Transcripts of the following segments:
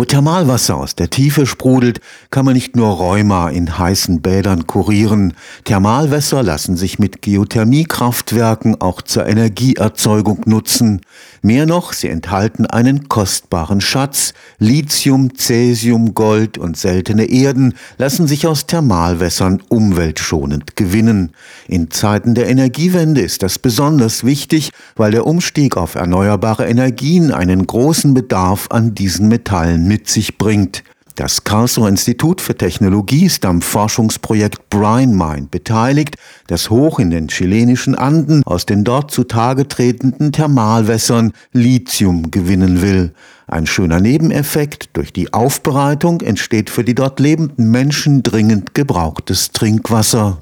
Wo Thermalwasser aus der Tiefe sprudelt, kann man nicht nur Rheuma in heißen Bädern kurieren. Thermalwässer lassen sich mit Geothermiekraftwerken auch zur Energieerzeugung nutzen. Mehr noch, sie enthalten einen kostbaren Schatz. Lithium, Cäsium, Gold und seltene Erden lassen sich aus Thermalwässern umweltschonend gewinnen. In Zeiten der Energiewende ist das besonders wichtig, weil der Umstieg auf erneuerbare Energien einen großen Bedarf an diesen Metallen mit sich bringt. Das Karlsruher Institut für Technologie ist am Forschungsprojekt Brine Mine beteiligt, das hoch in den chilenischen Anden aus den dort zutage tretenden Thermalwässern Lithium gewinnen will. Ein schöner Nebeneffekt, durch die Aufbereitung entsteht für die dort lebenden Menschen dringend gebrauchtes Trinkwasser.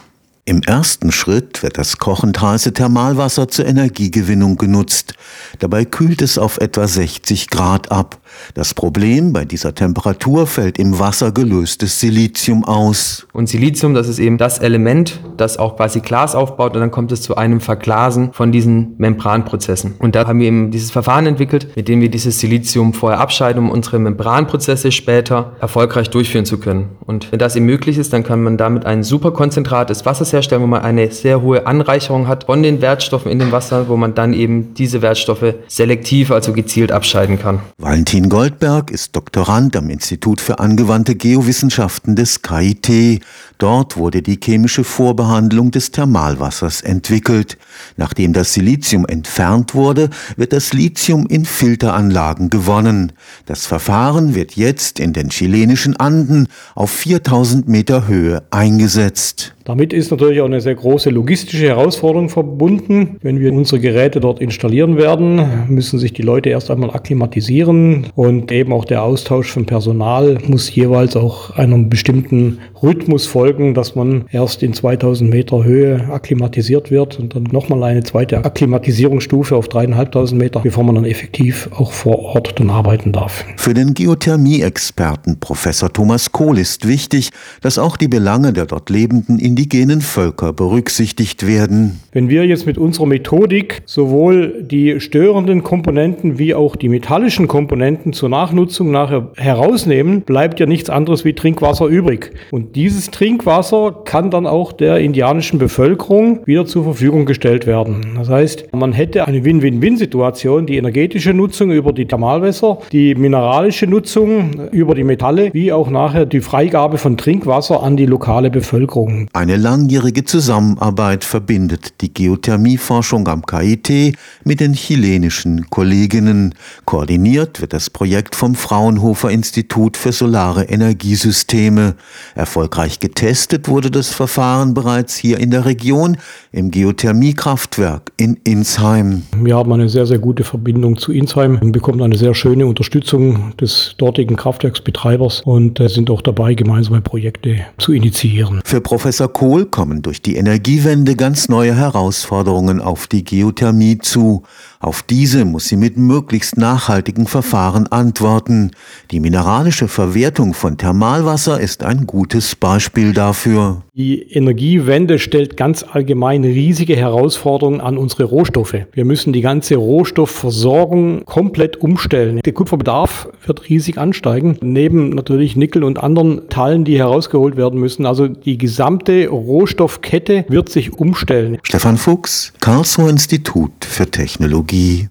Im ersten Schritt wird das kochend heiße Thermalwasser zur Energiegewinnung genutzt. Dabei kühlt es auf etwa 60 Grad ab. Das Problem bei dieser Temperatur fällt im Wasser gelöstes Silizium aus. Und Silizium, das ist eben das Element, das auch quasi Glas aufbaut und dann kommt es zu einem Verglasen von diesen Membranprozessen. Und da haben wir eben dieses Verfahren entwickelt, mit dem wir dieses Silizium vorher abscheiden, um unsere Membranprozesse später erfolgreich durchführen zu können. Und wenn das eben möglich ist, dann kann man damit ein super Konzentrat des Wassers herstellen, wo man eine sehr hohe Anreicherung hat von den Wertstoffen in dem Wasser, wo man dann eben diese Wertstoffe selektiv, also gezielt abscheiden kann. Valentin Goldberg ist Doktorand am Institut für angewandte Geowissenschaften des KIT. Dort wurde die chemische Vorbehandlung des Thermalwassers entwickelt. Nachdem das Silizium entfernt wurde, wird das Lithium in Filteranlagen gewonnen. Das Verfahren wird jetzt in den chilenischen Anden auf 4000 Meter Höhe eingesetzt. Damit ist natürlich auch eine sehr große logistische Herausforderung verbunden. Wenn wir unsere Geräte dort installieren werden, müssen sich die Leute erst einmal akklimatisieren und eben auch der Austausch von Personal muss jeweils auch einem bestimmten Rhythmus folgen, dass man erst in 2000 Meter Höhe akklimatisiert wird und dann nochmal eine zweite Akklimatisierungsstufe auf dreieinhalbtausend Meter, bevor man dann effektiv auch vor Ort dann arbeiten darf. Für den Geothermie-Experten Professor Thomas Kohl ist wichtig, dass auch die Belange der dort lebenden indigenen Völker berücksichtigt werden. Wenn wir jetzt mit unserer Methodik sowohl die störenden Komponenten wie auch die metallischen Komponenten zur Nachnutzung nachher herausnehmen, bleibt ja nichts anderes wie Trinkwasser übrig. Und dieses Trinkwasser kann dann auch der indianischen Bevölkerung wieder zur Verfügung gestellt werden. Das heißt, man hätte eine Win-Win-Win-Situation, die energetische Nutzung über die Thermalwässer, die mineralische Nutzung über die Metalle, wie auch nachher die Freigabe von Trinkwasser an die lokale Bevölkerung. Eine langjährige Zusammenarbeit verbindet die Geothermieforschung am KIT mit den chilenischen Kolleginnen. Koordiniert wird das Projekt vom Fraunhofer Institut für Solare Energiesysteme. Erfolgreich getestet wurde das Verfahren bereits hier in der Region im Geothermiekraftwerk in Insheim. Wir haben eine sehr, sehr gute Verbindung zu Insheim und bekommen eine sehr schöne Unterstützung des dortigen Kraftwerksbetreibers und äh, sind auch dabei, gemeinsame Projekte zu initiieren. Für Professor Kohl kommen durch die Energiewende ganz neue Herausforderungen auf die Geothermie zu. Auf diese muss sie mit möglichst nachhaltigen Verfahren antworten. Die mineralische Verwertung von Thermalwasser ist ein gutes Beispiel dafür. Die Energiewende stellt ganz allgemein riesige Herausforderungen an unsere Rohstoffe. Wir müssen die ganze Rohstoffversorgung komplett umstellen. Der Kupferbedarf wird riesig ansteigen, neben natürlich Nickel und anderen Teilen, die herausgeholt werden müssen. Also die gesamte Rohstoffkette wird sich umstellen. Stefan Fuchs, Karlsruher Institut für Technologie